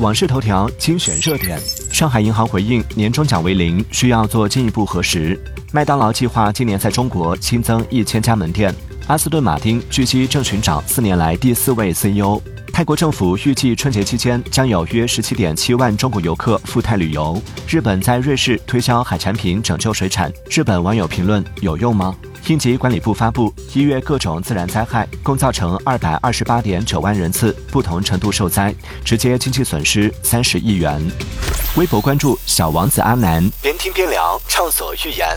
网视头条精选热点：上海银行回应年终奖为零，需要做进一步核实。麦当劳计划今年在中国新增一千家门店。阿斯顿马丁据悉正寻找四年来第四位 CEO。泰国政府预计春节期间将有约十七点七万中国游客赴泰旅游。日本在瑞士推销海产品拯救水产，日本网友评论有用吗？应急管理部发布，一月各种自然灾害共造成二百二十八点九万人次不同程度受灾，直接经济损失三十亿元。微博关注小王子阿南，边听边聊，畅所欲言。